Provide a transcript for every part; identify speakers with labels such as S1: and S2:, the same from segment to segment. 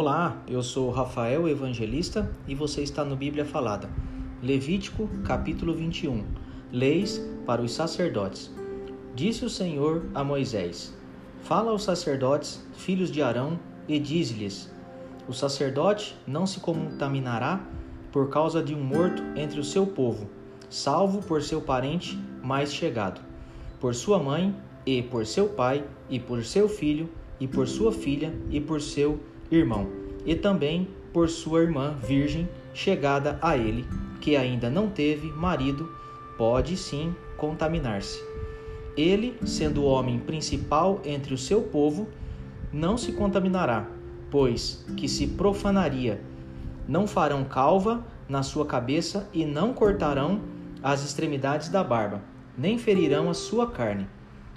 S1: Olá, eu sou Rafael Evangelista e você está no Bíblia Falada. Levítico, capítulo 21. Leis para os sacerdotes. Disse o Senhor a Moisés: Fala aos sacerdotes, filhos de Arão, e diz-lhes: O sacerdote não se contaminará por causa de um morto entre o seu povo, salvo por seu parente mais chegado, por sua mãe e por seu pai, e por seu filho, e por sua filha, e por seu irmão, e também por sua irmã virgem chegada a ele, que ainda não teve marido, pode sim contaminar-se. Ele, sendo o homem principal entre o seu povo, não se contaminará, pois que se profanaria. Não farão calva na sua cabeça e não cortarão as extremidades da barba, nem ferirão a sua carne.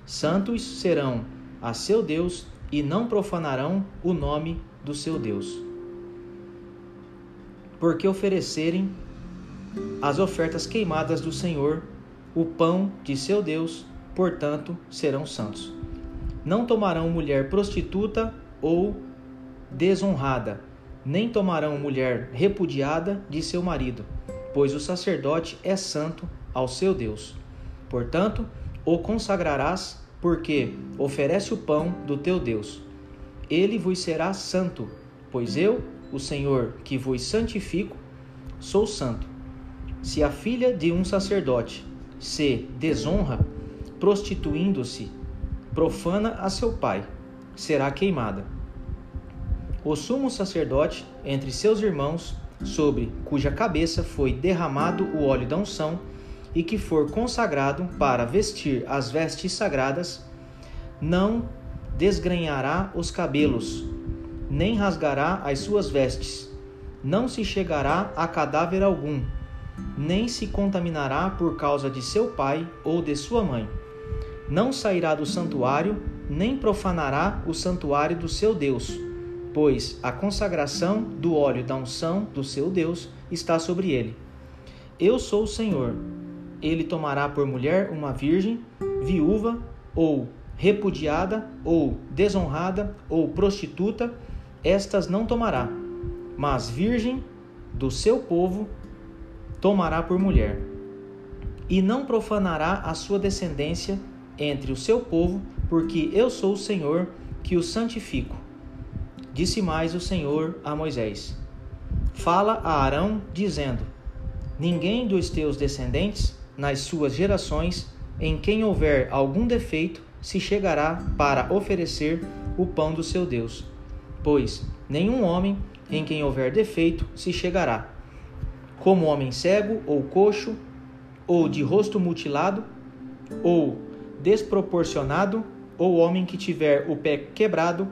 S1: Santos serão a seu Deus e não profanarão o nome do seu Deus. Porque oferecerem as ofertas queimadas do Senhor, o pão de seu Deus, portanto, serão santos. Não tomarão mulher prostituta ou desonrada, nem tomarão mulher repudiada de seu marido, pois o sacerdote é santo ao seu Deus. Portanto, o consagrarás, porque oferece o pão do teu Deus ele vos será santo, pois eu, o Senhor, que vos santifico, sou santo. Se a filha de um sacerdote se desonra, prostituindo-se, profana a seu pai, será queimada. O sumo sacerdote, entre seus irmãos, sobre cuja cabeça foi derramado o óleo da unção, e que for consagrado para vestir as vestes sagradas, não desgrenhará os cabelos, nem rasgará as suas vestes, não se chegará a cadáver algum, nem se contaminará por causa de seu pai ou de sua mãe. Não sairá do santuário, nem profanará o santuário do seu Deus, pois a consagração do óleo da unção do seu Deus está sobre ele. Eu sou o Senhor. Ele tomará por mulher uma virgem, viúva ou repudiada ou desonrada ou prostituta, estas não tomará, mas virgem do seu povo tomará por mulher. E não profanará a sua descendência entre o seu povo, porque eu sou o Senhor que o santifico. Disse mais o Senhor a Moisés: Fala a Arão, dizendo: Ninguém dos teus descendentes, nas suas gerações, em quem houver algum defeito, se chegará para oferecer o pão do seu Deus. Pois nenhum homem em quem houver defeito se chegará, como homem cego ou coxo, ou de rosto mutilado, ou desproporcionado, ou homem que tiver o pé quebrado,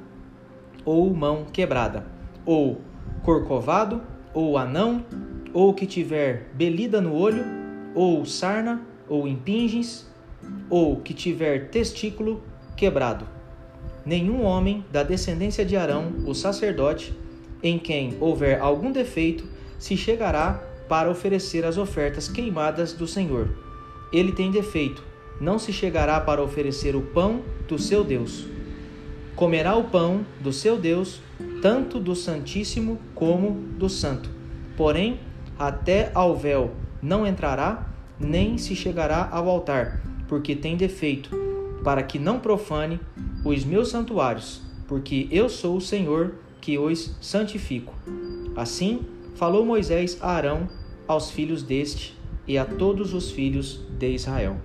S1: ou mão quebrada, ou corcovado, ou anão, ou que tiver belida no olho, ou sarna, ou impinges, ou que tiver testículo quebrado. Nenhum homem da descendência de Arão, o sacerdote, em quem houver algum defeito, se chegará para oferecer as ofertas queimadas do Senhor. Ele tem defeito, não se chegará para oferecer o pão do seu Deus. Comerá o pão do seu Deus, tanto do Santíssimo como do Santo. Porém, até ao véu não entrará, nem se chegará ao altar, porque tem defeito, para que não profane os meus santuários, porque eu sou o Senhor que os santifico. Assim falou Moisés a Arão, aos filhos deste e a todos os filhos de Israel.